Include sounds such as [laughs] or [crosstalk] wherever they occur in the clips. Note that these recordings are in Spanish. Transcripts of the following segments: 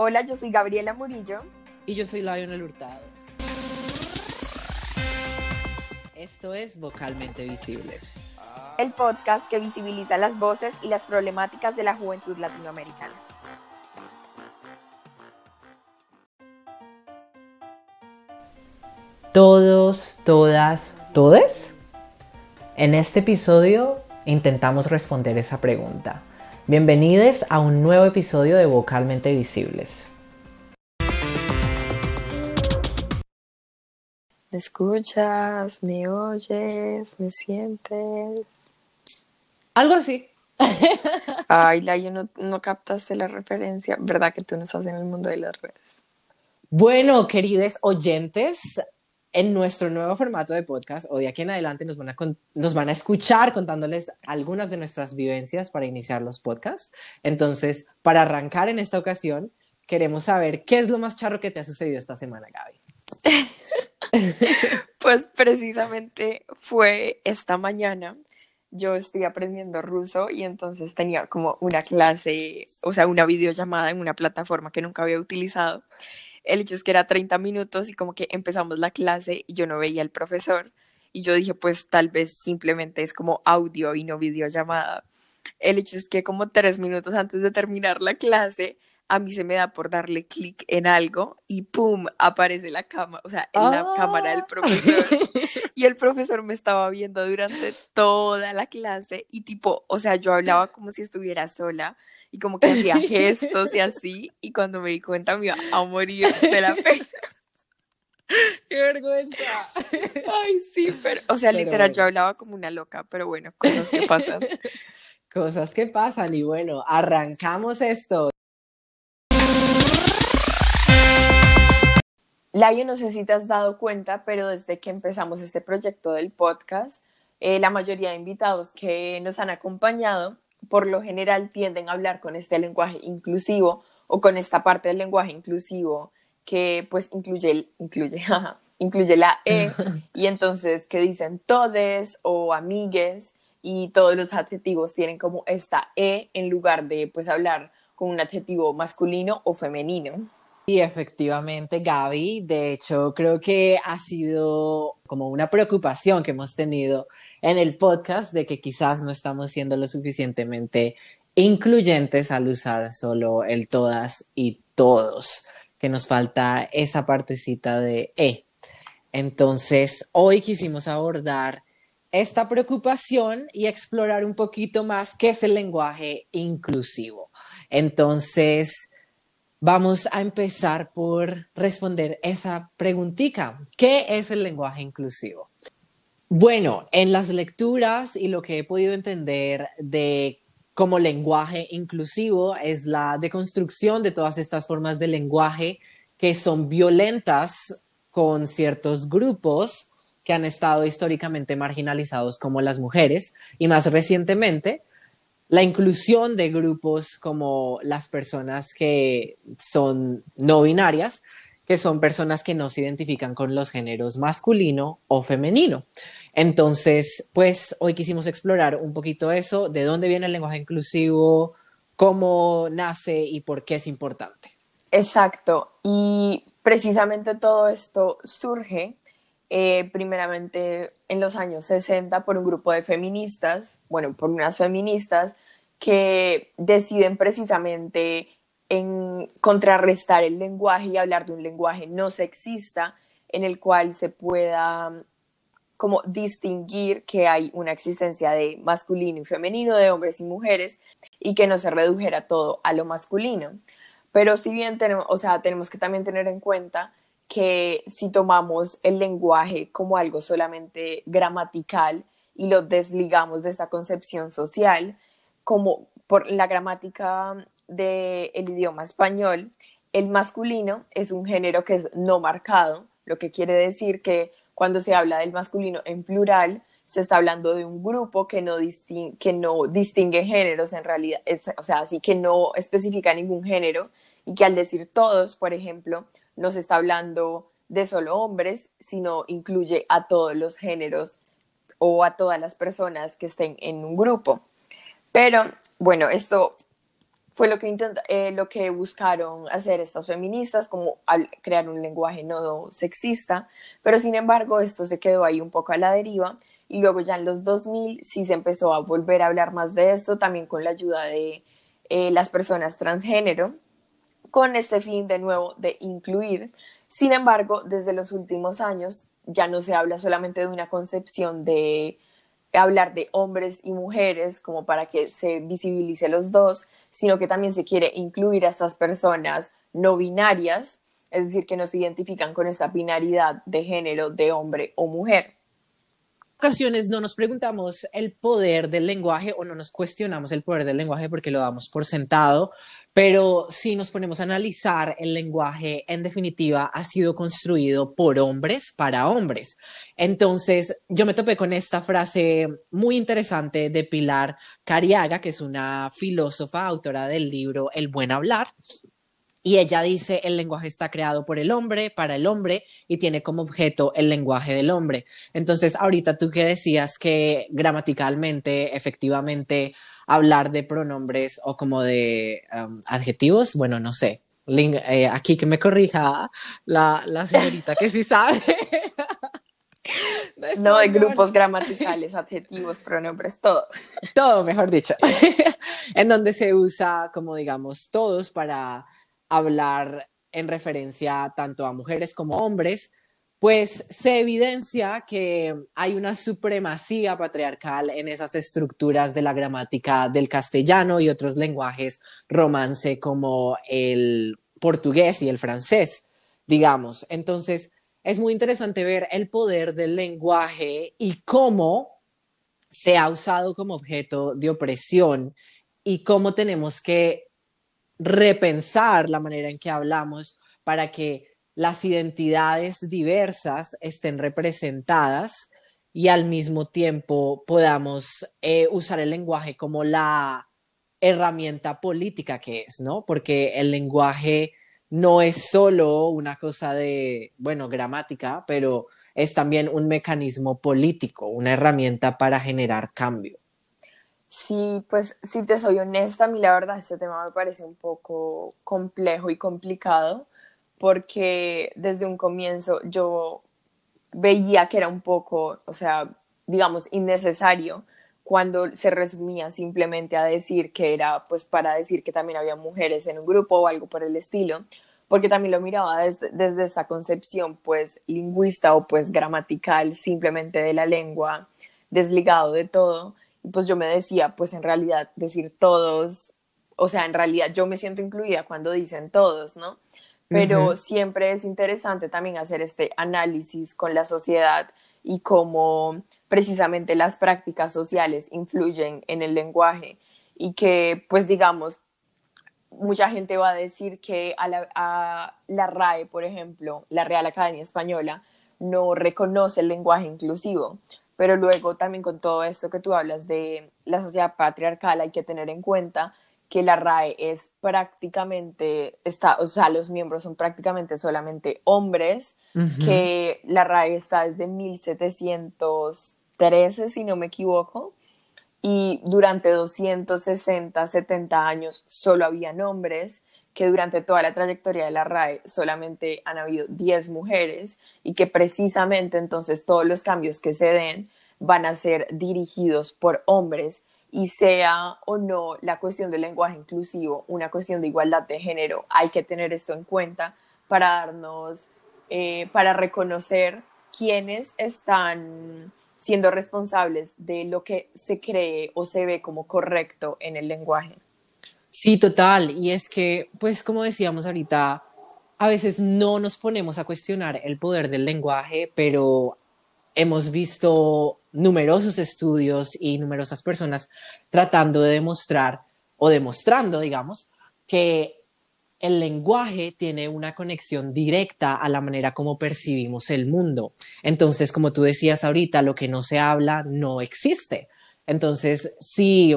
Hola, yo soy Gabriela Murillo. Y yo soy Lionel Hurtado. Esto es Vocalmente Visibles. El podcast que visibiliza las voces y las problemáticas de la juventud latinoamericana. Todos, todas, todes. En este episodio intentamos responder esa pregunta. Bienvenidos a un nuevo episodio de Vocalmente Visibles. ¿Me escuchas? ¿Me oyes? ¿Me sientes? Algo así. [laughs] Ay, Layo, no, no captaste la referencia. ¿Verdad que tú no estás en el mundo de las redes? Bueno, queridos oyentes, en nuestro nuevo formato de podcast, o de aquí en adelante nos van, a nos van a escuchar contándoles algunas de nuestras vivencias para iniciar los podcasts. Entonces, para arrancar en esta ocasión, queremos saber qué es lo más charro que te ha sucedido esta semana, Gaby. [laughs] pues precisamente fue esta mañana. Yo estoy aprendiendo ruso y entonces tenía como una clase, o sea, una videollamada en una plataforma que nunca había utilizado el hecho es que era 30 minutos y como que empezamos la clase y yo no veía al profesor y yo dije pues tal vez simplemente es como audio y no videollamada. El hecho es que como tres minutos antes de terminar la clase a mí se me da por darle clic en algo y ¡pum! aparece la cámara, o sea, en la cámara del ah. profesor. Y el profesor me estaba viendo durante toda la clase y tipo, o sea, yo hablaba como si estuviera sola y como que hacía [laughs] gestos y así, y cuando me di cuenta me iba a morir de la pena. [laughs] ¡Qué vergüenza! Ay, sí, pero, o sea, literal, yo hablaba como una loca, pero bueno, cosas que pasan. [laughs] Cosas que pasan, y bueno, arrancamos esto. Laio, no sé si te has dado cuenta, pero desde que empezamos este proyecto del podcast, eh, la mayoría de invitados que nos han acompañado por lo general tienden a hablar con este lenguaje inclusivo o con esta parte del lenguaje inclusivo que pues incluye, incluye, [laughs] incluye la E [laughs] y entonces que dicen todes o amigues y todos los adjetivos tienen como esta E en lugar de pues hablar con un adjetivo masculino o femenino. Y efectivamente, Gaby, de hecho, creo que ha sido como una preocupación que hemos tenido en el podcast de que quizás no estamos siendo lo suficientemente incluyentes al usar solo el todas y todos, que nos falta esa partecita de E. Entonces, hoy quisimos abordar esta preocupación y explorar un poquito más qué es el lenguaje inclusivo. Entonces, Vamos a empezar por responder esa preguntita. ¿Qué es el lenguaje inclusivo? Bueno, en las lecturas y lo que he podido entender de como lenguaje inclusivo es la deconstrucción de todas estas formas de lenguaje que son violentas con ciertos grupos que han estado históricamente marginalizados como las mujeres y más recientemente la inclusión de grupos como las personas que son no binarias, que son personas que no se identifican con los géneros masculino o femenino. Entonces, pues hoy quisimos explorar un poquito eso, de dónde viene el lenguaje inclusivo, cómo nace y por qué es importante. Exacto, y precisamente todo esto surge eh, primeramente en los años 60 por un grupo de feministas, bueno, por unas feministas que deciden precisamente en contrarrestar el lenguaje y hablar de un lenguaje no sexista en el cual se pueda como distinguir que hay una existencia de masculino y femenino, de hombres y mujeres, y que no se redujera todo a lo masculino. Pero si bien tenemos, o sea, tenemos que también tener en cuenta que si tomamos el lenguaje como algo solamente gramatical y lo desligamos de esa concepción social, como por la gramática del idioma español, el masculino es un género que es no marcado, lo que quiere decir que cuando se habla del masculino en plural, se está hablando de un grupo que no, distingue, que no distingue géneros en realidad, o sea, así que no especifica ningún género y que al decir todos, por ejemplo, no se está hablando de solo hombres, sino incluye a todos los géneros o a todas las personas que estén en un grupo. Pero bueno, esto fue lo que, eh, lo que buscaron hacer estas feministas, como crear un lenguaje no sexista, pero sin embargo esto se quedó ahí un poco a la deriva y luego ya en los 2000 sí se empezó a volver a hablar más de esto, también con la ayuda de eh, las personas transgénero, con este fin de nuevo de incluir. Sin embargo, desde los últimos años ya no se habla solamente de una concepción de hablar de hombres y mujeres como para que se visibilice los dos, sino que también se quiere incluir a estas personas no binarias, es decir, que no se identifican con esa binaridad de género de hombre o mujer ocasiones no nos preguntamos el poder del lenguaje o no nos cuestionamos el poder del lenguaje porque lo damos por sentado, pero si nos ponemos a analizar, el lenguaje en definitiva ha sido construido por hombres para hombres. Entonces, yo me topé con esta frase muy interesante de Pilar Cariaga, que es una filósofa, autora del libro El buen hablar, y ella dice, el lenguaje está creado por el hombre, para el hombre, y tiene como objeto el lenguaje del hombre. Entonces, ahorita tú que decías que gramaticalmente, efectivamente, hablar de pronombres o como de um, adjetivos, bueno, no sé. Eh, aquí que me corrija la, la señorita que sí sabe. [laughs] no, de grupos gramaticales, adjetivos, pronombres, todo. Todo, mejor dicho. [laughs] en donde se usa, como digamos, todos para hablar en referencia tanto a mujeres como hombres, pues se evidencia que hay una supremacía patriarcal en esas estructuras de la gramática del castellano y otros lenguajes romance como el portugués y el francés, digamos. Entonces, es muy interesante ver el poder del lenguaje y cómo se ha usado como objeto de opresión y cómo tenemos que repensar la manera en que hablamos para que las identidades diversas estén representadas y al mismo tiempo podamos eh, usar el lenguaje como la herramienta política que es, ¿no? Porque el lenguaje no es solo una cosa de, bueno, gramática, pero es también un mecanismo político, una herramienta para generar cambio. Sí, pues si te soy honesta, a mí la verdad este tema me parece un poco complejo y complicado porque desde un comienzo yo veía que era un poco, o sea, digamos, innecesario cuando se resumía simplemente a decir que era pues para decir que también había mujeres en un grupo o algo por el estilo, porque también lo miraba desde, desde esa concepción pues lingüista o pues gramatical simplemente de la lengua, desligado de todo pues yo me decía, pues en realidad decir todos, o sea, en realidad yo me siento incluida cuando dicen todos, ¿no? Pero siempre es interesante también hacer este análisis con la sociedad y cómo precisamente las prácticas sociales influyen en el lenguaje y que, pues digamos, mucha gente va a decir que a la, a la RAE, por ejemplo, la Real Academia Española, no reconoce el lenguaje inclusivo, pero luego también con todo esto que tú hablas de la sociedad patriarcal hay que tener en cuenta que la RAE es prácticamente, está, o sea, los miembros son prácticamente solamente hombres, que la RAE está desde 1713, si no me equivoco, y durante 260, 70 años solo había hombres, que durante toda la trayectoria de la RAE solamente han habido 10 mujeres y que precisamente entonces todos los cambios que se den van a ser dirigidos por hombres y sea o no la cuestión del lenguaje inclusivo una cuestión de igualdad de género, hay que tener esto en cuenta para darnos, eh, para reconocer quiénes están siendo responsables de lo que se cree o se ve como correcto en el lenguaje. Sí, total. Y es que, pues como decíamos ahorita, a veces no nos ponemos a cuestionar el poder del lenguaje, pero hemos visto numerosos estudios y numerosas personas tratando de demostrar o demostrando, digamos, que el lenguaje tiene una conexión directa a la manera como percibimos el mundo. Entonces, como tú decías ahorita, lo que no se habla no existe. Entonces, si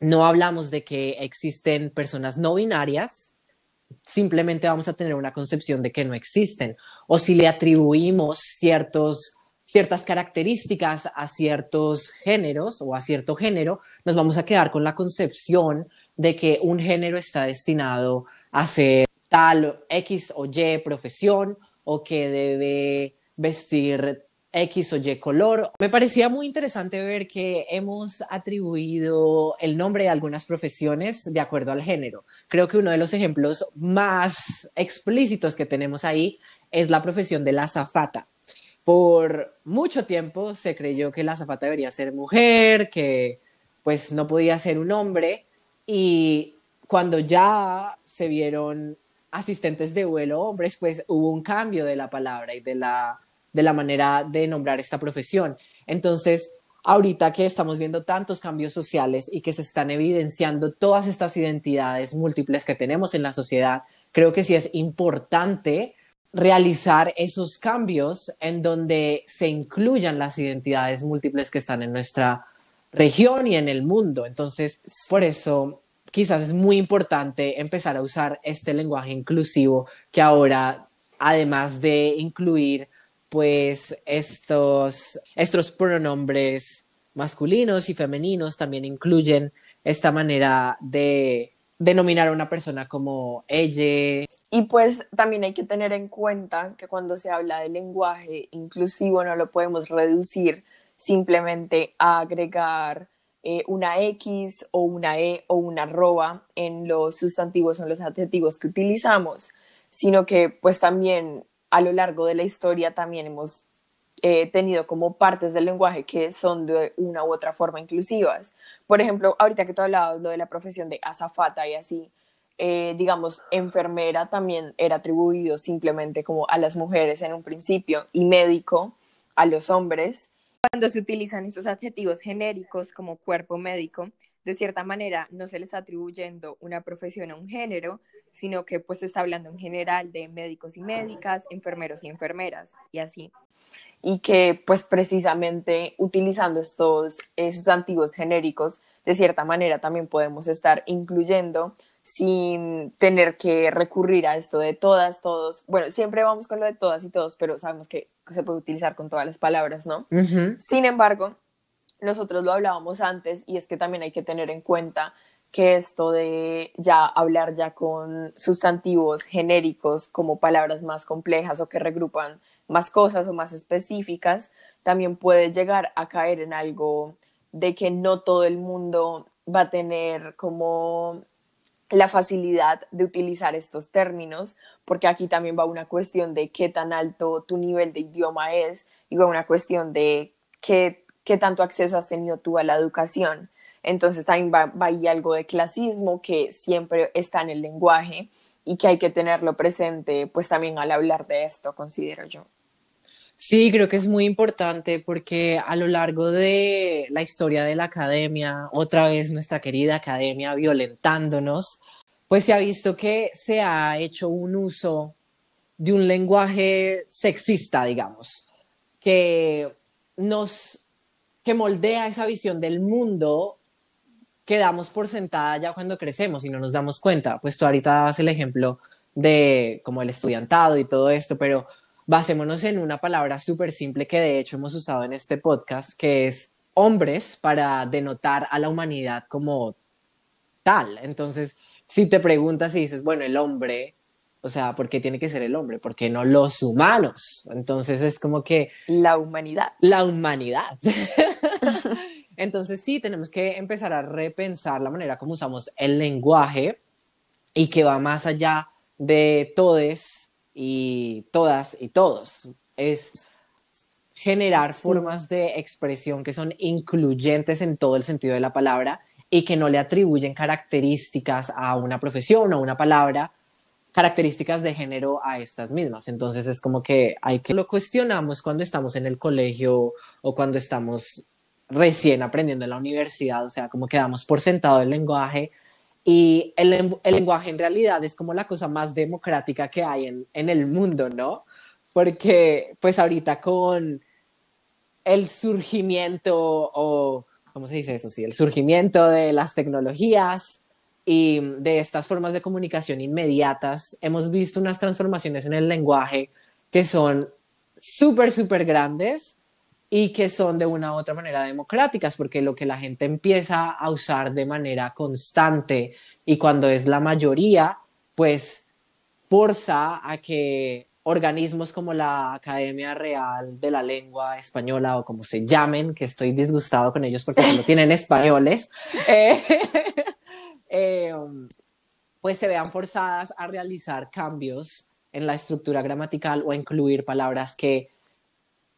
no hablamos de que existen personas no binarias, simplemente vamos a tener una concepción de que no existen. O si le atribuimos ciertos, ciertas características a ciertos géneros o a cierto género, nos vamos a quedar con la concepción de que un género está destinado a ser tal X o Y profesión o que debe vestir X o Y color. Me parecía muy interesante ver que hemos atribuido el nombre de algunas profesiones de acuerdo al género. Creo que uno de los ejemplos más explícitos que tenemos ahí es la profesión de la azafata. Por mucho tiempo se creyó que la azafata debería ser mujer, que pues no podía ser un hombre y cuando ya se vieron asistentes de vuelo hombres, pues hubo un cambio de la palabra y de la de la manera de nombrar esta profesión. Entonces, ahorita que estamos viendo tantos cambios sociales y que se están evidenciando todas estas identidades múltiples que tenemos en la sociedad, creo que sí es importante realizar esos cambios en donde se incluyan las identidades múltiples que están en nuestra región y en el mundo. Entonces, por eso quizás es muy importante empezar a usar este lenguaje inclusivo que ahora, además de incluir pues estos, estos pronombres masculinos y femeninos también incluyen esta manera de denominar a una persona como ella. Y pues también hay que tener en cuenta que cuando se habla de lenguaje inclusivo no lo podemos reducir simplemente a agregar eh, una X o una E o una arroba en los sustantivos o en los adjetivos que utilizamos, sino que pues también a lo largo de la historia también hemos eh, tenido como partes del lenguaje que son de una u otra forma inclusivas. Por ejemplo, ahorita que tú hablabas lo de la profesión de azafata y así, eh, digamos, enfermera también era atribuido simplemente como a las mujeres en un principio y médico a los hombres. Cuando se utilizan estos adjetivos genéricos como cuerpo médico, de cierta manera no se les atribuyendo una profesión a un género, sino que pues se está hablando en general de médicos y médicas, enfermeros y enfermeras y así. Y que pues precisamente utilizando estos sustantivos genéricos, de cierta manera también podemos estar incluyendo sin tener que recurrir a esto de todas, todos. Bueno, siempre vamos con lo de todas y todos, pero sabemos que se puede utilizar con todas las palabras, ¿no? Sin embargo, nosotros lo hablábamos antes y es que también hay que tener en cuenta que esto de ya hablar ya con sustantivos genéricos como palabras más complejas o que regrupan más cosas o más específicas, también puede llegar a caer en algo de que no todo el mundo va a tener como la facilidad de utilizar estos términos, porque aquí también va una cuestión de qué tan alto tu nivel de idioma es y va una cuestión de qué qué tanto acceso has tenido tú a la educación. Entonces también va, va ahí algo de clasismo que siempre está en el lenguaje y que hay que tenerlo presente pues también al hablar de esto, considero yo. Sí, creo que es muy importante porque a lo largo de la historia de la academia, otra vez nuestra querida academia violentándonos, pues se ha visto que se ha hecho un uso de un lenguaje sexista, digamos, que nos que moldea esa visión del mundo que damos por sentada ya cuando crecemos y no nos damos cuenta. Pues tú ahorita dabas el ejemplo de como el estudiantado y todo esto, pero basémonos en una palabra súper simple que de hecho hemos usado en este podcast, que es hombres para denotar a la humanidad como tal. Entonces, si te preguntas y dices, bueno, el hombre, o sea, ¿por qué tiene que ser el hombre? ¿Por qué no los humanos? Entonces es como que... La humanidad. La humanidad. [laughs] Entonces sí, tenemos que empezar a repensar la manera como usamos el lenguaje y que va más allá de todes y todas y todos. Es generar formas de expresión que son incluyentes en todo el sentido de la palabra y que no le atribuyen características a una profesión o a una palabra, características de género a estas mismas. Entonces es como que hay que lo cuestionamos cuando estamos en el colegio o cuando estamos recién aprendiendo en la universidad, o sea, como que damos por sentado el lenguaje y el, el lenguaje en realidad es como la cosa más democrática que hay en, en el mundo, ¿no? Porque pues ahorita con el surgimiento o, ¿cómo se dice eso? Sí, el surgimiento de las tecnologías, y de estas formas de comunicación inmediatas, hemos visto unas transformaciones en el lenguaje que son súper, súper grandes y que son de una u otra manera democráticas, porque lo que la gente empieza a usar de manera constante y cuando es la mayoría, pues forza a que organismos como la Academia Real de la Lengua Española o como se llamen, que estoy disgustado con ellos porque no tienen españoles, [laughs] eh, eh, pues se vean forzadas a realizar cambios en la estructura gramatical o a incluir palabras que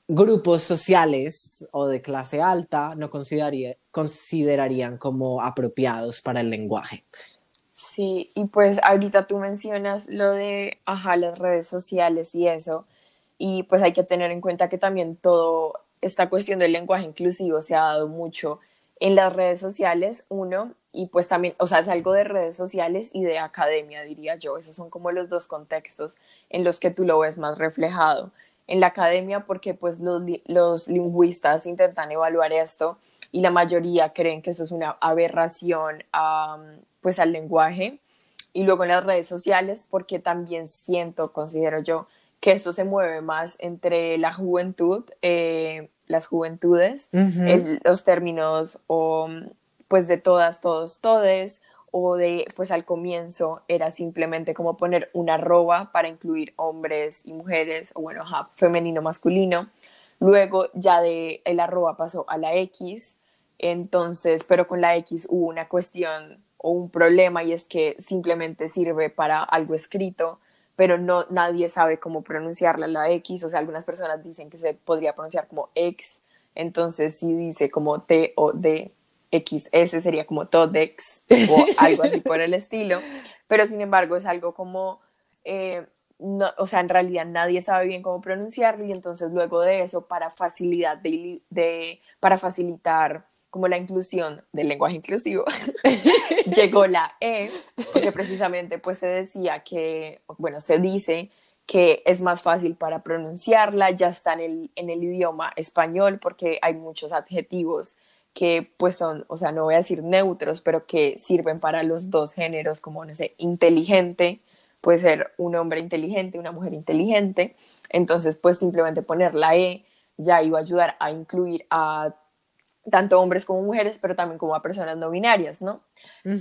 grupos sociales o de clase alta no considerarían como apropiados para el lenguaje. Sí, y pues ahorita tú mencionas lo de, ajá, las redes sociales y eso, y pues hay que tener en cuenta que también todo esta cuestión del lenguaje inclusivo se ha dado mucho en las redes sociales, uno, y pues también, o sea, es algo de redes sociales y de academia, diría yo, esos son como los dos contextos en los que tú lo ves más reflejado. En la academia, porque pues los, los lingüistas intentan evaluar esto y la mayoría creen que eso es una aberración pues al lenguaje y luego en las redes sociales porque también siento, considero yo, que esto se mueve más entre la juventud, eh, las juventudes, los términos o pues de todas, todos, todes, o de pues al comienzo era simplemente como poner una arroba para incluir hombres y mujeres, o bueno, femenino, masculino. Luego ya de el arroba pasó a la X, entonces, pero con la X hubo una cuestión o un problema y es que simplemente sirve para algo escrito, pero no nadie sabe cómo pronunciarla la X, o sea, algunas personas dicen que se podría pronunciar como X, entonces si dice como T o D, X, S sería como Todex o [laughs] algo así por el estilo, pero sin embargo es algo como, eh, no, o sea, en realidad nadie sabe bien cómo pronunciarlo y entonces luego de eso, para facilidad de para facilitar como la inclusión del lenguaje inclusivo, [laughs] llegó la E, porque precisamente pues se decía que, bueno, se dice que es más fácil para pronunciarla, ya está en el, en el idioma español porque hay muchos adjetivos que pues son, o sea, no voy a decir neutros, pero que sirven para los dos géneros, como, no sé, inteligente, puede ser un hombre inteligente, una mujer inteligente, entonces pues simplemente poner la E ya iba a ayudar a incluir a tanto hombres como mujeres, pero también como a personas no binarias, ¿no?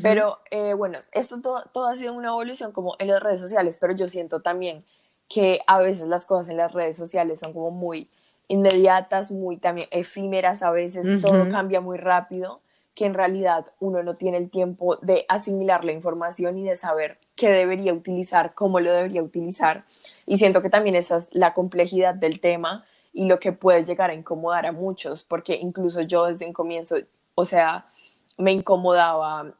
Pero eh, bueno, esto todo, todo ha sido una evolución como en las redes sociales, pero yo siento también que a veces las cosas en las redes sociales son como muy inmediatas, muy también efímeras a veces, todo cambia muy rápido, que en realidad uno no tiene el tiempo de asimilar la información y de saber qué debería utilizar, cómo lo debería utilizar. Y siento que también esa es la complejidad del tema y lo que puede llegar a incomodar a muchos, porque incluso yo desde un comienzo, o sea, me incomodaba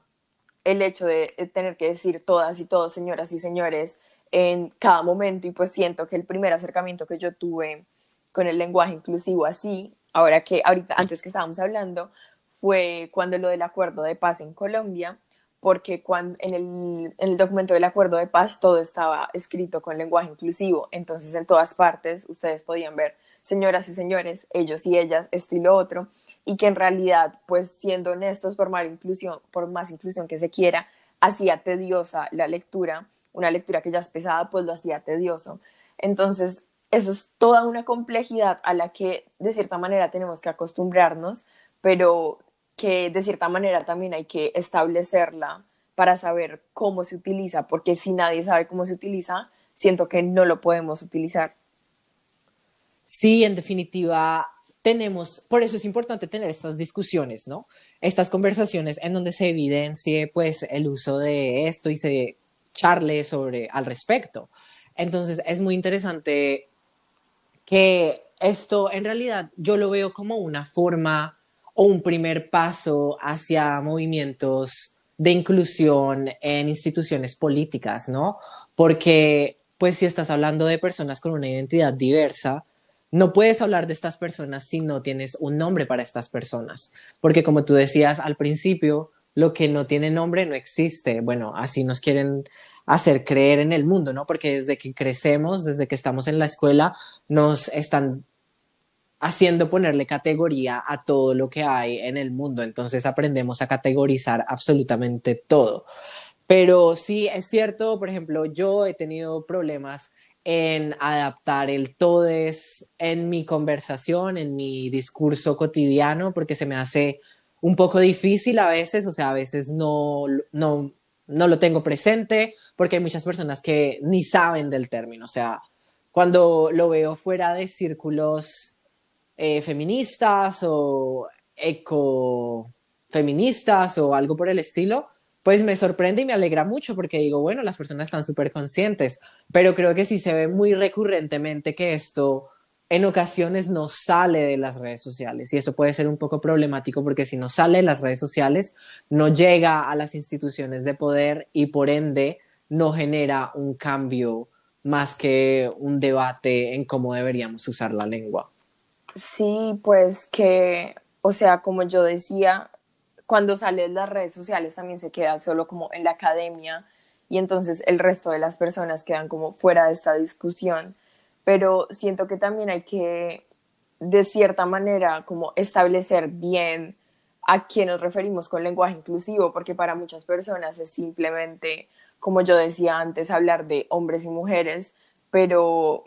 el hecho de tener que decir todas y todos, señoras y señores, en cada momento y pues siento que el primer acercamiento que yo tuve con el lenguaje inclusivo así, ahora que ahorita antes que estábamos hablando, fue cuando lo del acuerdo de paz en Colombia, porque cuando, en, el, en el documento del acuerdo de paz todo estaba escrito con lenguaje inclusivo, entonces en todas partes ustedes podían ver señoras y señores, ellos y ellas, esto y lo otro, y que en realidad, pues siendo honestos, por más inclusión, que se quiera, hacía tediosa la lectura, una lectura que ya es pesada, pues lo hacía tedioso. Entonces, eso es toda una complejidad a la que de cierta manera tenemos que acostumbrarnos, pero que de cierta manera también hay que establecerla para saber cómo se utiliza, porque si nadie sabe cómo se utiliza, siento que no lo podemos utilizar. Sí, en definitiva, tenemos, por eso es importante tener estas discusiones, ¿no? Estas conversaciones en donde se evidencie, pues, el uso de esto y se charle sobre al respecto. Entonces, es muy interesante que esto, en realidad, yo lo veo como una forma o un primer paso hacia movimientos de inclusión en instituciones políticas, ¿no? Porque, pues, si estás hablando de personas con una identidad diversa, no puedes hablar de estas personas si no tienes un nombre para estas personas, porque como tú decías al principio, lo que no tiene nombre no existe. Bueno, así nos quieren hacer creer en el mundo, ¿no? Porque desde que crecemos, desde que estamos en la escuela, nos están haciendo ponerle categoría a todo lo que hay en el mundo. Entonces aprendemos a categorizar absolutamente todo. Pero sí es cierto, por ejemplo, yo he tenido problemas en adaptar el todes en mi conversación, en mi discurso cotidiano, porque se me hace un poco difícil a veces, o sea, a veces no, no, no lo tengo presente, porque hay muchas personas que ni saben del término, o sea, cuando lo veo fuera de círculos eh, feministas o ecofeministas o algo por el estilo, pues me sorprende y me alegra mucho porque digo, bueno, las personas están súper conscientes, pero creo que sí se ve muy recurrentemente que esto en ocasiones no sale de las redes sociales y eso puede ser un poco problemático porque si no sale de las redes sociales no llega a las instituciones de poder y por ende no genera un cambio más que un debate en cómo deberíamos usar la lengua. Sí, pues que, o sea, como yo decía, cuando sale de las redes sociales también se queda solo como en la academia y entonces el resto de las personas quedan como fuera de esta discusión. Pero siento que también hay que, de cierta manera, como establecer bien a quién nos referimos con lenguaje inclusivo, porque para muchas personas es simplemente, como yo decía antes, hablar de hombres y mujeres, pero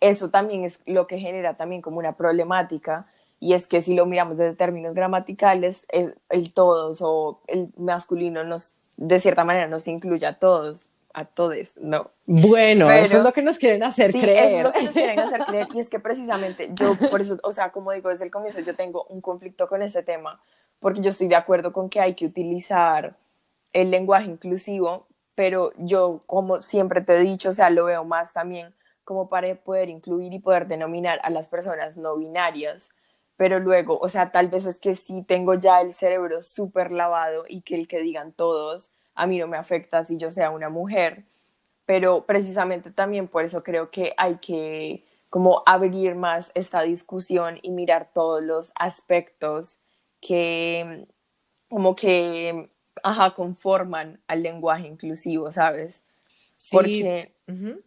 eso también es lo que genera también como una problemática y es que si lo miramos desde términos gramaticales, el, el todos o el masculino nos, de cierta manera nos incluye a todos, a todos, no. Bueno, eso es lo que nos quieren hacer sí, creer. Eso es lo que nos quieren hacer creer y es que precisamente yo, [laughs] por eso, o sea, como digo desde el comienzo, yo tengo un conflicto con ese tema, porque yo estoy de acuerdo con que hay que utilizar el lenguaje inclusivo, pero yo, como siempre te he dicho, o sea, lo veo más también como para poder incluir y poder denominar a las personas no binarias pero luego, o sea, tal vez es que sí tengo ya el cerebro súper lavado y que el que digan todos, a mí no me afecta si yo sea una mujer, pero precisamente también por eso creo que hay que como abrir más esta discusión y mirar todos los aspectos que como que, ajá, conforman al lenguaje inclusivo, ¿sabes? Sí. Porque,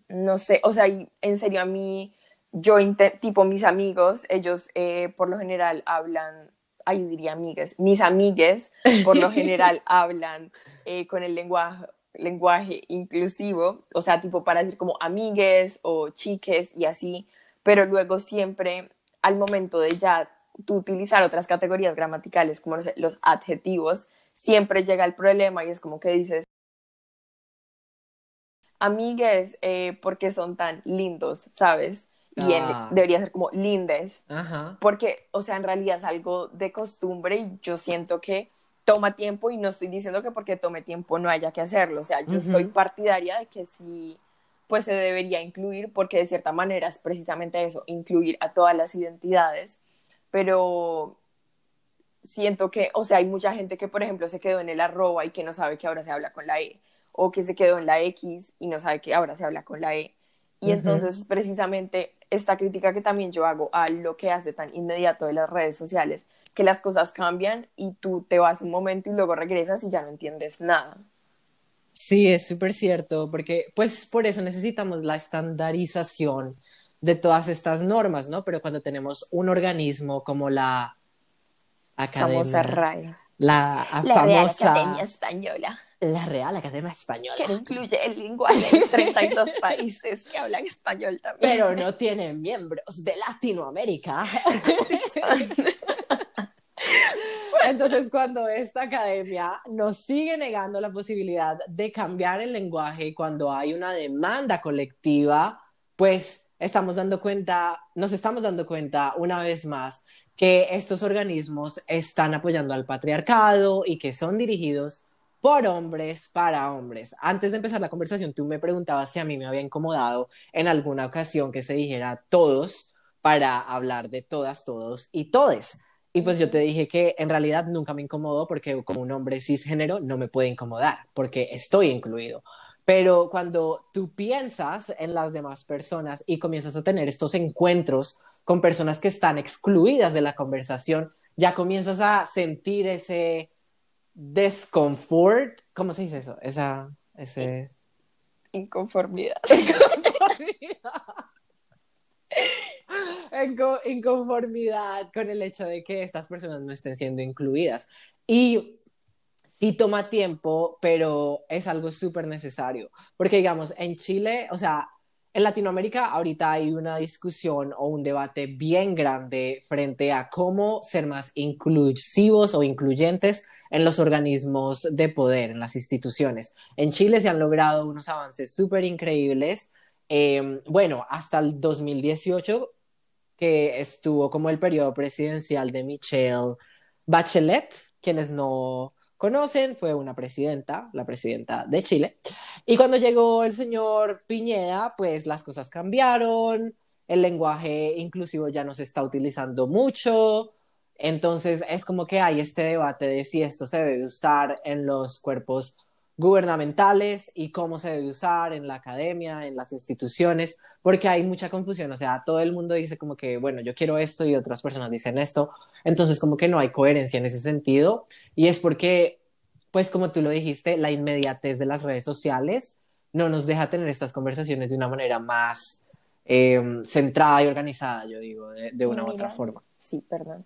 no sé, o sea, en serio a mí yo, tipo mis amigos, ellos eh, por lo general hablan, ahí diría amigues, mis amigues por lo general [laughs] hablan eh, con el lenguaje, lenguaje inclusivo, o sea, tipo para decir como amigues o chiques y así, pero luego siempre al momento de ya tú utilizar otras categorías gramaticales como los adjetivos, siempre llega el problema y es como que dices, amigues, eh, porque son tan lindos, ¿sabes? Y ah. debería ser como lindes, porque, o sea, en realidad es algo de costumbre y yo siento que toma tiempo y no estoy diciendo que porque tome tiempo no haya que hacerlo, o sea, yo soy partidaria de que sí, pues se debería incluir porque de cierta manera es precisamente eso, incluir a todas las identidades, pero siento que, o sea, hay mucha gente que, por ejemplo, se quedó en el arroba y que no sabe que ahora se habla con la E, o que se quedó en la X y no sabe que ahora se habla con la E. Y entonces, precisamente, esta crítica que también yo hago a lo que hace tan inmediato de las redes sociales, que las cosas cambian y tú te vas un momento y luego regresas y ya no entiendes nada. Sí, es súper cierto, porque pues por eso necesitamos la estandarización de todas estas normas, ¿no? Pero cuando tenemos un organismo como la Academia, famosa RAE, la, la famosa Academia Española la Real Academia Española. Que incluye el lenguaje de los 32 [laughs] países que hablan español también. Pero no tiene miembros de Latinoamérica. [laughs] Entonces, cuando esta academia nos sigue negando la posibilidad de cambiar el lenguaje cuando hay una demanda colectiva, pues estamos dando cuenta, nos estamos dando cuenta una vez más que estos organismos están apoyando al patriarcado y que son dirigidos por hombres para hombres. Antes de empezar la conversación, tú me preguntabas si a mí me había incomodado en alguna ocasión que se dijera todos para hablar de todas, todos y todes. Y pues yo te dije que en realidad nunca me incomodó porque como un hombre cisgénero no me puede incomodar porque estoy incluido. Pero cuando tú piensas en las demás personas y comienzas a tener estos encuentros con personas que están excluidas de la conversación, ya comienzas a sentir ese, desconfort, ¿cómo se dice eso? Esa, ese... Inconformidad. [laughs] Inconformidad con el hecho de que estas personas no estén siendo incluidas. Y sí toma tiempo, pero es algo súper necesario. Porque, digamos, en Chile, o sea, en Latinoamérica ahorita hay una discusión o un debate bien grande frente a cómo ser más inclusivos o incluyentes en los organismos de poder, en las instituciones. En Chile se han logrado unos avances súper increíbles. Em, bueno, hasta el 2018, que estuvo como el periodo presidencial de Michelle Bachelet, quienes no conocen, fue una presidenta, la presidenta de Chile. Y cuando llegó el señor Piñeda, pues las cosas cambiaron, el lenguaje inclusivo ya no se está utilizando mucho, entonces es como que hay este debate de si esto se debe usar en los cuerpos gubernamentales y cómo se debe usar en la academia, en las instituciones, porque hay mucha confusión, o sea, todo el mundo dice como que, bueno, yo quiero esto y otras personas dicen esto, entonces como que no hay coherencia en ese sentido. Y es porque, pues como tú lo dijiste, la inmediatez de las redes sociales no nos deja tener estas conversaciones de una manera más em, centrada y organizada, yo digo, de, una u otra forma. Sí, perdón.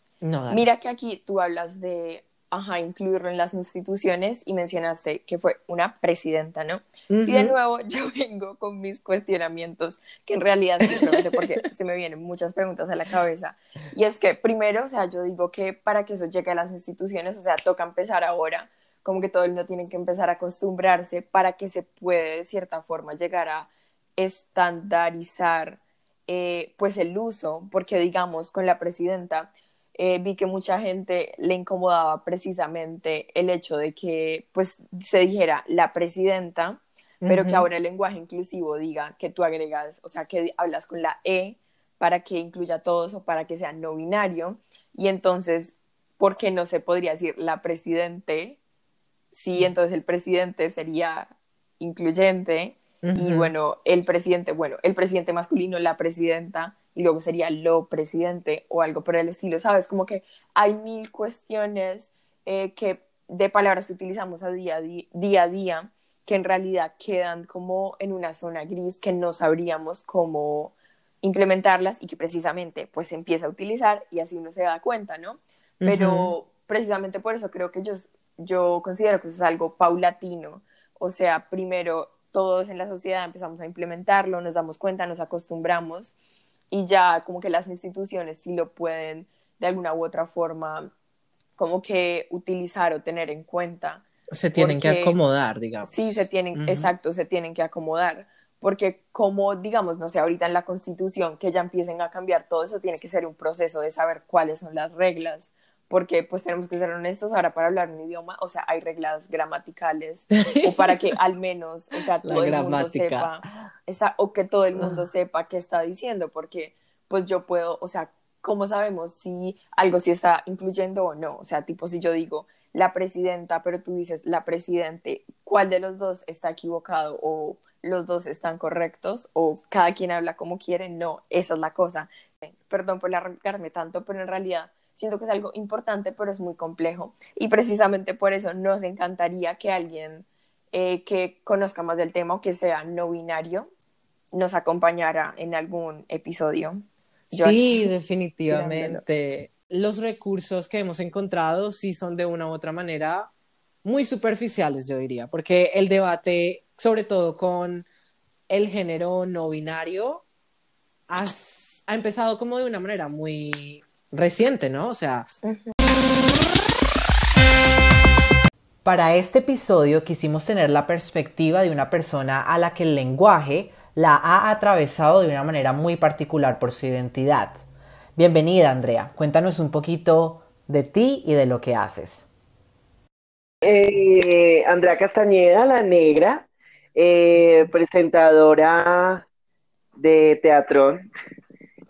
Mira que aquí tú hablas de ajá, incluirlo en las instituciones y mencionaste que fue una presidenta, ¿no? Y de nuevo [laughs] yo vengo con mis cuestionamientos, que en realidad porque [laughs] se me vienen muchas preguntas a la cabeza. Y es que primero, o sea, yo digo que para que eso llegue a las instituciones, o sea, toca empezar ahora, como que todo el mundo tiene que empezar a acostumbrarse para que se puede de cierta forma llegar a estandarizar eh, pues el uso, porque digamos con la presidenta, eh, vi que mucha gente le incomodaba precisamente el hecho de que pues se dijera la presidenta, pero que ahora el lenguaje inclusivo diga que tú agregas, o sea, que hablas con la E para que incluya a todos o para que sea no binario. Y entonces, ¿por qué no se podría decir la presidente? Sí, entonces el presidente sería incluyente. Y bueno, el presidente, bueno, el presidente masculino, la presidenta, y luego sería lo presidente o algo por el estilo, ¿sabes? Como que hay mil cuestiones eh, que de palabras que utilizamos a día, a día, a día que en realidad quedan como en una zona gris que no sabríamos cómo implementarlas y que precisamente pues se empieza a utilizar y así uno se da cuenta, ¿no? Pero precisamente por eso creo que yo, yo considero que eso es algo paulatino, o sea, primero todos en la sociedad empezamos a implementarlo, nos damos cuenta, nos acostumbramos y ya como que las instituciones sí lo pueden de alguna u otra forma como que utilizar o tener en cuenta. Se tienen que acomodar, digamos. Sí, se tienen, exacto, se tienen que acomodar. Porque como, digamos, no sé, ahorita en la constitución que ya empiecen a cambiar todo eso, tiene que ser un proceso de saber cuáles son las reglas, porque pues tenemos que ser honestos ahora para hablar un idioma, o sea, hay reglas gramaticales [laughs] o para que al menos, o sea, todo el mundo sepa, o que todo el mundo ah. sepa qué está diciendo, porque pues yo puedo, o sea, ¿cómo sabemos si algo sí está incluyendo o no? O sea, tipo si yo digo la presidenta, pero tú dices la presidente, ¿cuál de los dos está equivocado o los dos están correctos o cada quien habla como quiere? No, esa es la cosa. Perdón por arrancarme tanto, pero en realidad siento que es algo importante, pero es muy complejo. Y precisamente por eso nos encantaría que alguien eh, que conozca más del tema o que sea no binario nos acompañara en algún episodio. sí, [laughs] definitivamente. Los recursos que hemos encontrado sí son de una u otra manera muy superficiales, yo diría, porque el debate, sobre todo con el género no binario, ha empezado como de una manera muy reciente, ¿no? O sea... Para este episodio quisimos tener la perspectiva de una persona a la que el lenguaje la ha atravesado de una manera muy particular por su identidad. Bienvenida, Andrea. Cuéntanos un poquito de ti y de lo que haces. Eh, Andrea Castañeda, la negra, eh, presentadora de teatro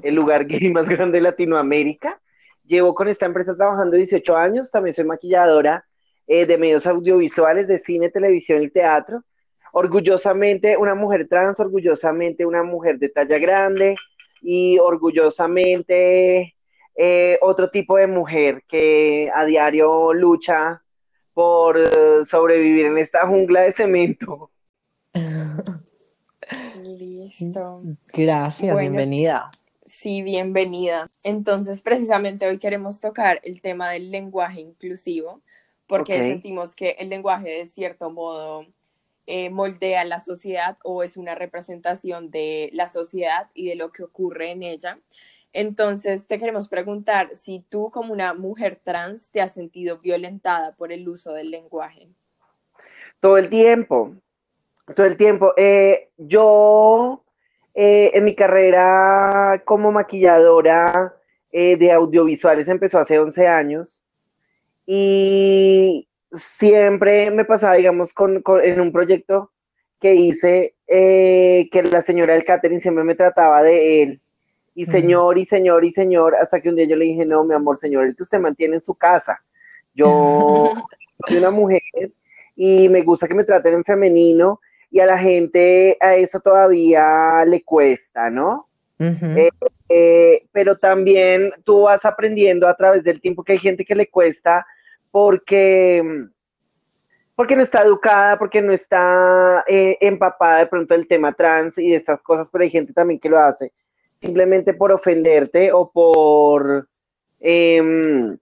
el lugar [laughs] gay más grande de Latinoamérica. Llevo con esta empresa trabajando 18 años, también soy maquilladora eh, de medios audiovisuales, de cine, televisión y teatro. Orgullosamente una mujer trans, orgullosamente una mujer de talla grande y orgullosamente eh, otro tipo de mujer que a diario lucha por sobrevivir en esta jungla de cemento. [laughs] Listo. Gracias, bienvenida. Sí, bienvenida. Entonces, precisamente hoy queremos tocar el tema del lenguaje inclusivo, porque sentimos que el lenguaje de cierto modo eh, moldea la sociedad o es una representación de la sociedad y de lo que ocurre en ella. Entonces, te queremos preguntar si tú como una mujer trans te has sentido violentada por el uso del lenguaje. Todo el tiempo, todo el tiempo. Eh, yo eh, en mi carrera como maquilladora eh, de audiovisuales empezó hace 11 años y siempre me pasaba, digamos, con, en un proyecto que hice que la señora del catering siempre me trataba de él y señor, y señor, y señor, hasta que un día yo le dije, no, mi amor, señor, él se mantiene en su casa. Yo [laughs] soy una mujer y me gusta que me traten en femenino y a la gente a eso todavía le cuesta, ¿no? Eh, eh, pero también tú vas aprendiendo a través del tiempo que hay gente que le cuesta porque, porque no está educada, porque no está eh, empapada de pronto del tema trans y de estas cosas, pero hay gente también que lo hace simplemente por ofenderte o por em,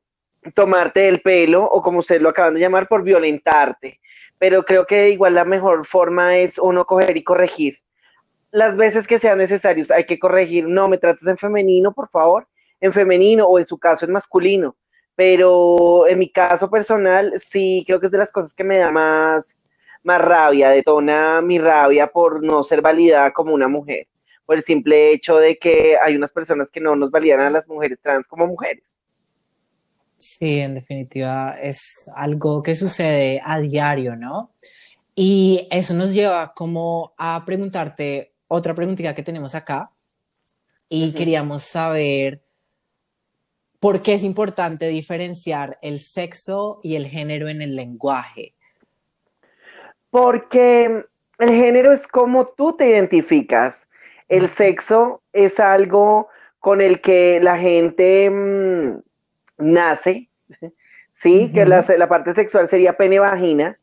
tomarte el pelo o como ustedes lo acaban de llamar, por violentarte. Pero creo que igual la mejor forma es uno coger y corregir. Las veces que sean necesarios hay que corregir. No, me tratas en femenino, por favor. En femenino o en su caso en masculino. Pero en mi caso personal, sí, creo que es de las cosas que me da más, más rabia, detona mi rabia por no ser validada como una mujer por el simple hecho de que hay unas personas que no nos validan a las mujeres trans como mujeres. Sí, en definitiva es algo que sucede a diario, ¿no? Y eso nos lleva como a preguntarte otra preguntita que tenemos acá y queríamos saber por qué es importante diferenciar el sexo y el género en el lenguaje. Porque el género es como tú te identificas el sexo es algo con el que la gente mm, nace, ¿sí? Que la, parte sexual sería pene-vagina.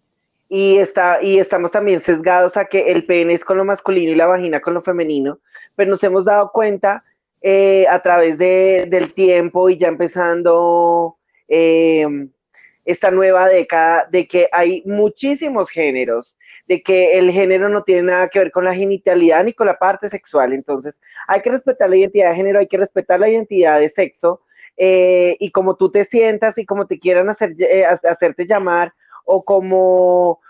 Y, está, y estamos también sesgados a que el pene es con lo masculino y la vagina con lo femenino, pero nos hemos dado cuenta eh, a través del tiempo y ya empezando em, esta nueva década de que hay muchísimos géneros de que el género no tiene nada que ver con la genitalidad ni con la parte sexual. Entonces, hay que respetar la identidad de género, hay que respetar la identidad de sexo eh, y como tú te sientas y como te quieran hacer, eh, hacerte llamar o como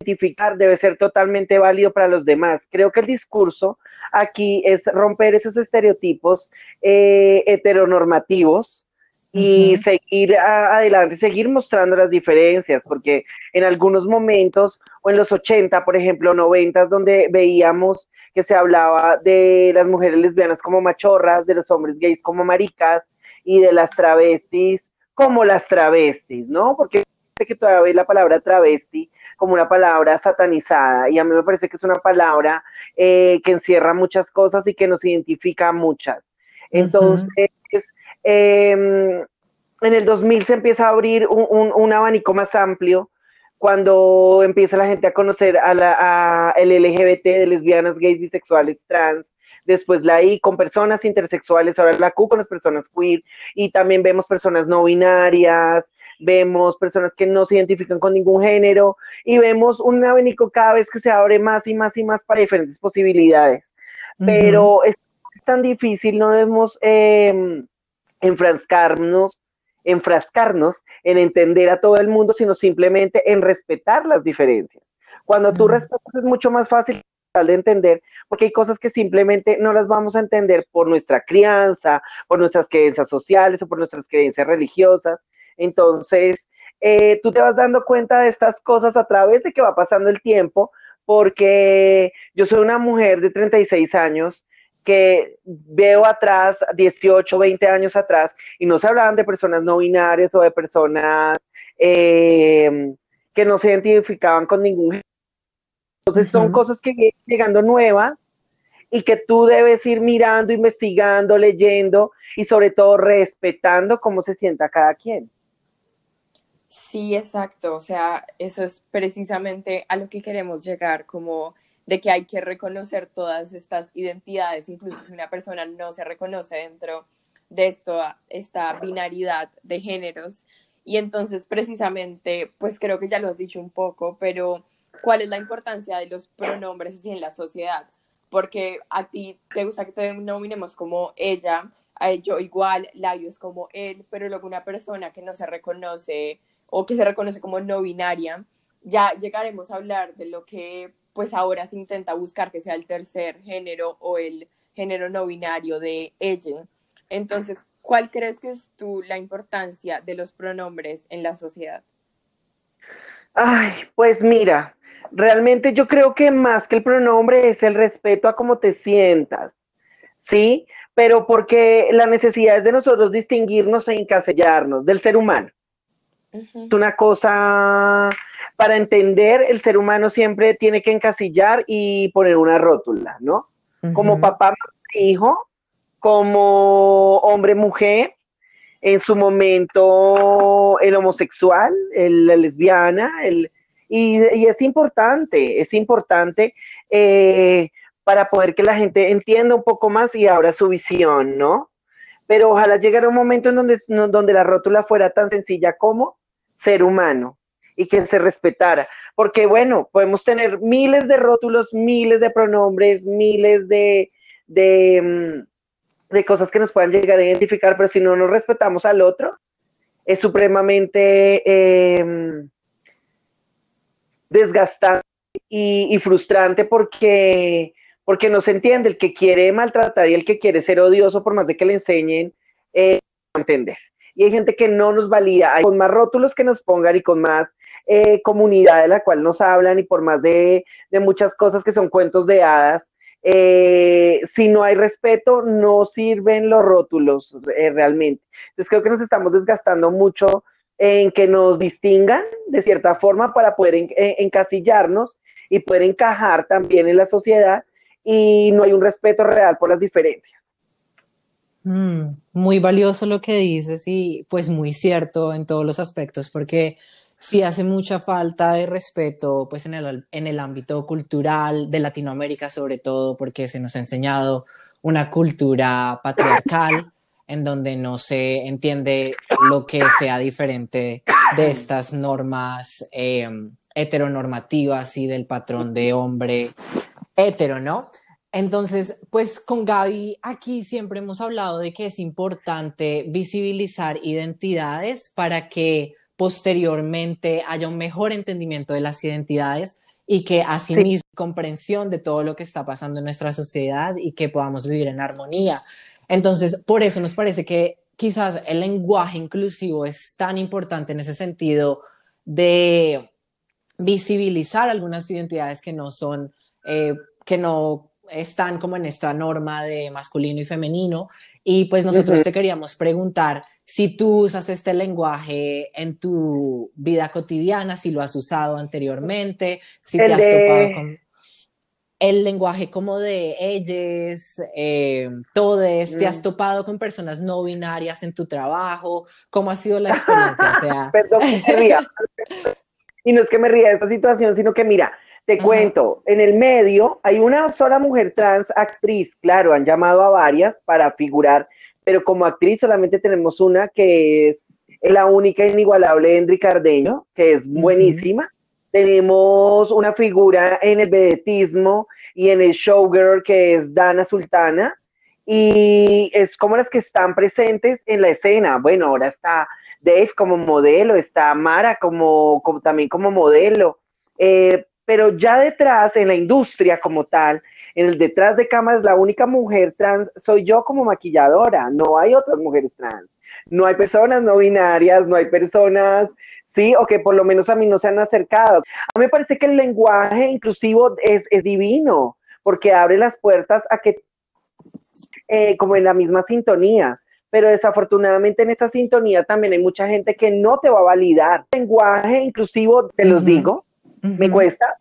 identificar debe ser totalmente válido para los demás. Creo que el discurso aquí es romper esos estereotipos eh, heteronormativos y seguir adelante, seguir mostrando las diferencias, porque en algunos momentos, o en los 80, por ejemplo, 90, donde veíamos que se hablaba de las mujeres lesbianas como machorras, de los hombres gays como maricas y de las travestis como las travestis, ¿no? Porque que todavía ve la palabra travesti como una palabra satanizada y a mí me parece que es una palabra eh, que encierra muchas cosas y que nos identifica muchas. Entonces, Em, en el 2000 se empieza a abrir un, abanico más amplio cuando empieza la gente a conocer a, la, el LGBT de lesbianas, gays, bisexuales, trans, después la I con personas intersexuales, ahora la Q con las personas queer, y también vemos personas no binarias, vemos personas que no se identifican con ningún género, y vemos un abanico cada vez que se abre más y más y más para diferentes posibilidades. Pero es tan difícil, no debemos... Eh, enfrascarnos, enfrascarnos en entender a todo el mundo, sino simplemente en respetar las diferencias. Cuando tú respetas es mucho más fácil de entender, porque hay cosas que simplemente no las vamos a entender por nuestra crianza, por nuestras creencias sociales o por nuestras creencias religiosas. Entonces, eh, tú te vas dando cuenta de estas cosas a través de que va pasando el tiempo, porque yo soy una mujer de 36 años que veo atrás, 18, 20 años atrás, y no se hablaban de personas no binarias o de personas eh, que no se identificaban con ningún Entonces son cosas que vienen llegando nuevas y que tú debes ir mirando, investigando, leyendo y sobre todo respetando cómo se sienta cada quien. Sí, exacto. O sea, eso es precisamente a lo que queremos llegar, como de que hay que reconocer todas estas identidades, incluso si una persona no se reconoce dentro de esto, esta binaridad de géneros. Y entonces, precisamente, pues creo que ya lo has dicho un poco, pero cuál es la importancia de los pronombres así en la sociedad, porque a ti te gusta que te denominemos como ella, a yo igual, labios como él, pero luego una persona que no se reconoce o que se reconoce como no binaria, ya llegaremos a hablar de lo que pues ahora se intenta buscar que sea el tercer género o el género no binario de ella. Entonces, ¿cuál crees que es tú la importancia de los pronombres en la sociedad? Ay, pues mira, realmente yo creo que más que el pronombre es el respeto a cómo te sientas, ¿sí? Pero porque la necesidad es de nosotros distinguirnos e encasellarnos del ser humano. Es una cosa, para entender, el ser humano siempre tiene que encasillar y poner una rótula, ¿no? Como papá, hijo, como hombre, mujer, en su momento el homosexual, el, la lesbiana, el, y, es importante, es importante eh, para poder que la gente entienda un poco más y abra su visión, ¿no? Pero ojalá llegara un momento en donde, donde la rótula fuera tan sencilla como ser humano y que se respetara. Porque bueno, podemos tener miles de rótulos, miles de pronombres, miles de, de, mm, de cosas que nos puedan llegar a identificar, pero si no nos respetamos al otro, es supremamente eh, desgastante y, frustrante porque, porque no se entiende. El que quiere maltratar y el que quiere ser odioso, por más de que le enseñen, eh, entender. Y hay gente que no nos valía, hay, con más rótulos que nos pongan y con más eh, comunidad de la cual nos hablan y por más de, muchas cosas que son cuentos de hadas, eh, si no hay respeto, no sirven los rótulos eh, realmente. Entonces creo que nos estamos desgastando mucho en que nos distingan de cierta forma para poder encasillarnos y poder encajar también en la sociedad y no hay un respeto real por las diferencias. Mm, muy valioso lo que dices y pues muy cierto en todos los aspectos porque sí hace mucha falta de respeto pues en el, en el ámbito cultural de Latinoamérica sobre todo porque se nos ha enseñado una cultura patriarcal en donde no se entiende lo que sea diferente de estas normas em, heteronormativas y del patrón de hombre hetero, ¿no? Entonces, pues con Gaby aquí siempre hemos hablado de que es importante visibilizar identidades para que posteriormente haya un mejor entendimiento de las identidades y que asimismo comprensión de todo lo que está pasando en nuestra sociedad y que podamos vivir en armonía. Entonces, por eso nos parece que quizás el lenguaje inclusivo es tan importante en ese sentido de visibilizar algunas identidades que no son, eh, que no están como en esta norma de masculino y femenino. Y pues nosotros te queríamos preguntar si tú usas este lenguaje en tu vida cotidiana, si lo has usado anteriormente, si te has topado con el lenguaje como de ellos, eh, todes, te has mm. topado con personas no binarias en tu trabajo, ¿cómo ha sido la experiencia? O sea... [laughs] Perdón que me ría. [laughs] y no es que me ría de esta situación, sino que mira, te cuento, en el medio hay una sola mujer trans actriz, claro, han llamado a varias para figurar, pero como actriz solamente tenemos una que es la única inigualable Henry Cardeño, que es buenísima. Tenemos una figura en el vedetismo y en el showgirl que es Dana Sultana y es como las que están presentes en la escena. Bueno, ahora está Dave como modelo, está Mara como, también como modelo, eh, pero ya detrás, en la industria como tal, en el detrás de cámaras, la única mujer trans soy yo como maquilladora, no hay otras mujeres trans, no hay personas no binarias, no hay personas ¿sí? O que por lo menos a mí no se han acercado. A mí me parece que el lenguaje inclusivo es, divino, porque abre las puertas a que, eh, como en la misma sintonía, pero desafortunadamente en esa sintonía también hay mucha gente que no te va a validar. El lenguaje inclusivo, te los digo, me cuesta,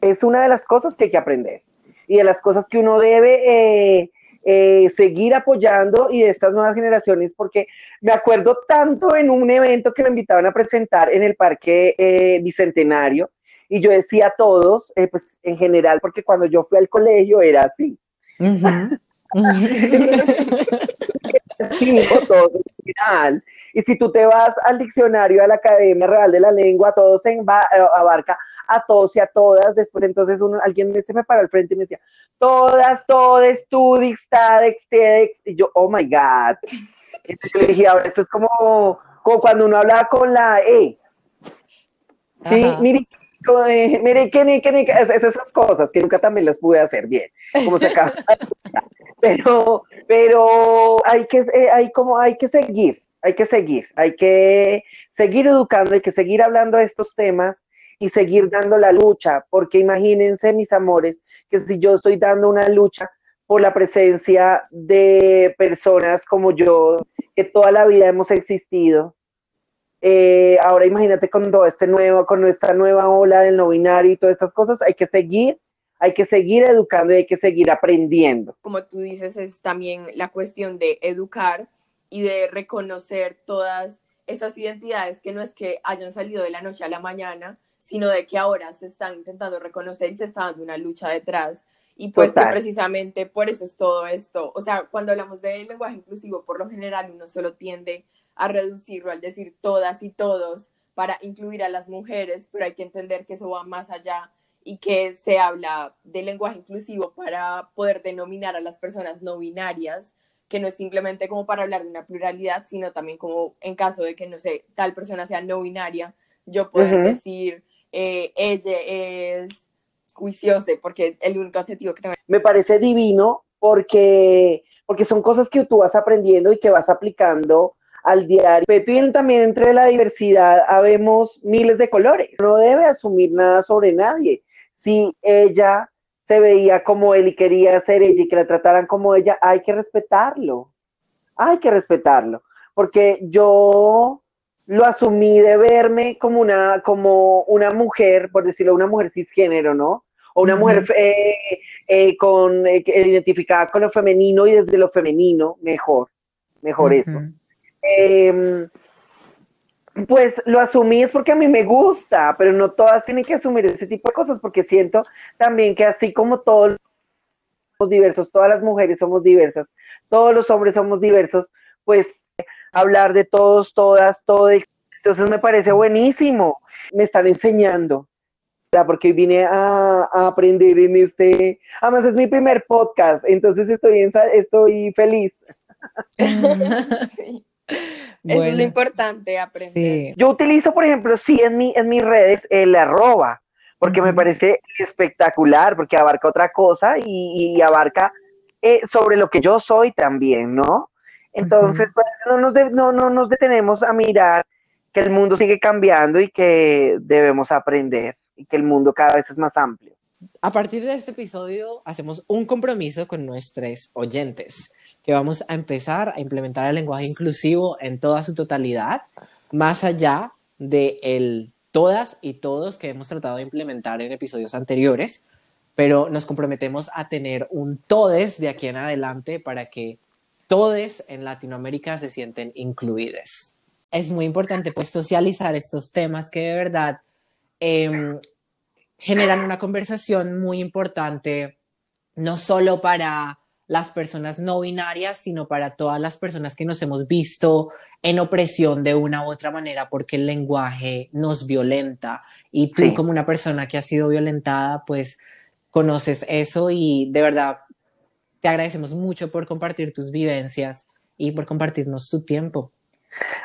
es una de las cosas que hay que aprender y de las cosas que uno debe... Eh, eh, seguir apoyando y de estas nuevas generaciones, porque me acuerdo tanto en un evento que me invitaban a presentar en el Parque eh, Bicentenario, y yo decía a todos, pues en general, porque cuando yo fui al colegio era así. [laughs] y si tú te vas al diccionario de la Academia Real de la Lengua, todo se abarca a todos y a todas. Después entonces uno, alguien se me paró al frente y me decía, todas, todes, tú, tadex, tedex. Y yo, oh my God. Entonces le dije, ahora esto es como, como cuando uno hablaba con la E. Sí, mire, eh, mire, que ni, que ni, esas cosas que nunca también las pude hacer bien, como se acaba. pero, pero hay que, eh, hay como, hay que seguir, hay que seguir, hay que seguir educando, hay que seguir hablando de estos temas y seguir dando la lucha, porque imagínense, mis amores, que si yo estoy dando una lucha por la presencia de personas como yo, que toda la vida hemos existido, eh, ahora imagínate con todo este nuevo, con nuestra nueva ola del no binario y todas estas cosas, hay que seguir, hay que seguir educando y hay que seguir aprendiendo. Como tú dices, es también la cuestión de educar y de reconocer todas esas identidades que no es que hayan salido de la noche a la mañana, sino de que ahora se están intentando reconocer y se está dando una lucha detrás. Y pues que precisamente por eso es todo esto. O sea, cuando hablamos del lenguaje inclusivo, por lo general uno solo tiende a reducirlo al decir todas y todos para incluir a las mujeres, pero hay que entender que eso va más allá y que se habla de lenguaje inclusivo para poder denominar a las personas no binarias, que no es simplemente como para hablar de una pluralidad, sino también como en caso de que, no sé, tal persona sea no binaria, yo puedo decir, eh, ella es juiciosa, porque es el único objetivo que tengo. Me parece divino porque, porque son cosas que tú vas aprendiendo y que vas aplicando al diario. Pero también entre la diversidad habemos miles de colores. No debe asumir nada sobre nadie. Si ella se veía como él y quería ser ella y que la trataran como ella, hay que respetarlo. Hay que respetarlo. Porque yo lo asumí de verme como una, como una mujer, por decirlo, una mujer cisgénero, ¿no? O una mujer eh, eh, con, eh, identificada con lo femenino y desde lo femenino, mejor, mejor eso. Em, pues lo asumí es porque a mí me gusta, pero no todas tienen que asumir ese tipo de cosas, porque siento también que así como todos somos diversos, todas las mujeres somos diversas, todos los hombres somos diversos, pues hablar de todos, todas, todo, entonces me parece buenísimo, me están enseñando, porque vine a, aprender en este, además es mi primer podcast, entonces estoy, estoy feliz. [laughs] es lo importante, aprender. Yo utilizo, por ejemplo, sí, en, mi, en mis redes el arroba, porque me parece espectacular, porque abarca otra cosa y, abarca eh, sobre lo que yo soy también, ¿no? Entonces, pues, no, nos no, no nos detenemos a mirar que el mundo sigue cambiando y que debemos aprender y que el mundo cada vez es más amplio. A partir de este episodio hacemos un compromiso con nuestros oyentes que vamos a empezar a implementar el lenguaje inclusivo en toda su totalidad, más allá de el todas y todos que hemos tratado de implementar en episodios anteriores, pero nos comprometemos a tener un todes de aquí en adelante para que todes en Latinoamérica se sienten incluidos. Es muy importante pues socializar estos temas que de verdad em, generan una conversación muy importante, no solo para las personas no binarias, sino para todas las personas que nos hemos visto en opresión de una u otra manera porque el lenguaje nos violenta. Y tú como una persona que ha sido violentada, pues conoces eso y de verdad te agradecemos mucho por compartir tus vivencias y por compartirnos tu tiempo.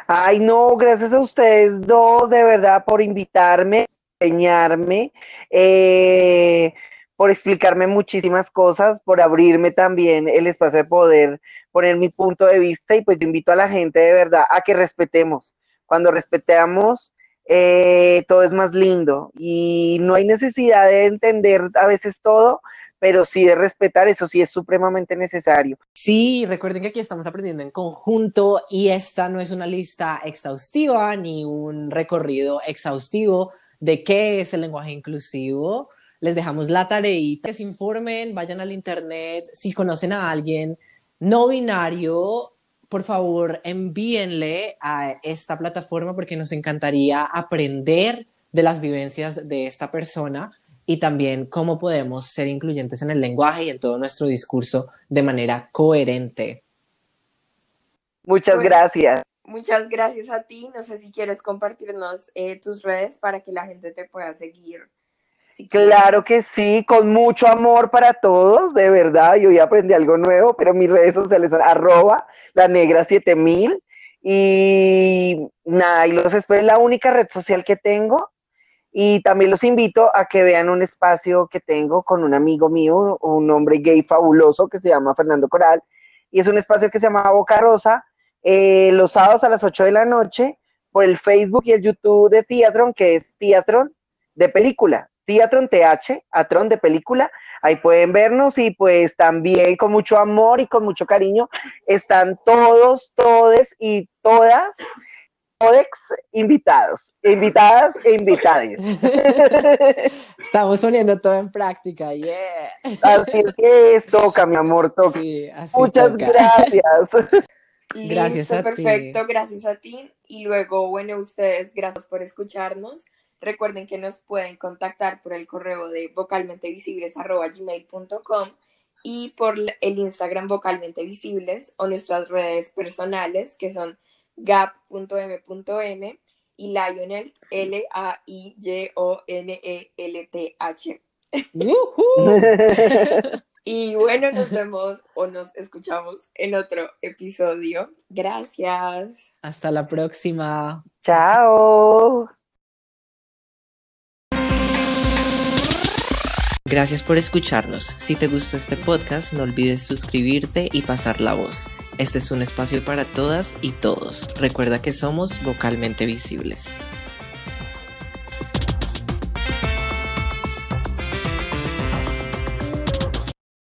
Ay, no, gracias a ustedes dos, de verdad, por invitarme, enseñarme. Eh, por explicarme muchísimas cosas, por abrirme también el espacio de poder poner mi punto de vista y pues invito a la gente de verdad a que respetemos. Cuando respetamos, eh, todo es más lindo y no hay necesidad de entender a veces todo, pero sí de respetar, eso sí es supremamente necesario. Sí, recuerden que aquí estamos aprendiendo en conjunto y esta no es una lista exhaustiva ni un recorrido exhaustivo de qué es el lenguaje inclusivo. Les dejamos la tareita, que se informen, vayan al internet, si conocen a alguien no binario, por favor envíenle a esta plataforma porque nos encantaría aprender de las vivencias de esta persona y también cómo podemos ser incluyentes en el lenguaje y en todo nuestro discurso de manera coherente. Muchas pues, gracias. Muchas gracias a ti. No sé si quieres compartirnos eh, tus redes para que la gente te pueda seguir Si Claro que sí, con mucho amor para todos, de verdad. Yo hoy aprendí algo nuevo, pero mis redes sociales son arroba la negra 7000 y nada, y los espero, es la única red social que tengo. Y también los invito a que vean un espacio que tengo con un amigo mío, un hombre gay fabuloso que se llama Fernando Coral. Y es un espacio que se llama Boca Rosa, eh, los sábados a las 8 de la noche, por el Facebook y el YouTube de Teatron, que es Teatron de película. Teatron TH, Atron de película. Ahí pueden vernos y pues también con mucho amor y con mucho cariño están todos, todes y todas, todex invitados, invitadas e invitades. [laughs] Estamos poniendo todo en práctica, yeah. Así es que es, toca, mi amor, toca. Sí, así Muchas toca. gracias. [laughs] Gracias Listo, a ti. perfecto, gracias a ti. Y luego, bueno, ustedes, gracias por escucharnos. Recuerden que nos pueden contactar por el correo de vocalmentevisibles.gmail.com y por el Instagram vocalmente visibles o nuestras redes personales que son gap.m.m y Lionel L-A-I-Y-O-N-E-L-T-H. [laughs] Yujú. Y bueno, nos vemos o nos escuchamos en otro episodio. Gracias. Hasta la próxima. Chao. Gracias por escucharnos. Si te gustó este podcast, no olvides suscribirte y pasar la voz. Este es un espacio para todas y todos. Recuerda que somos vocalmente visibles.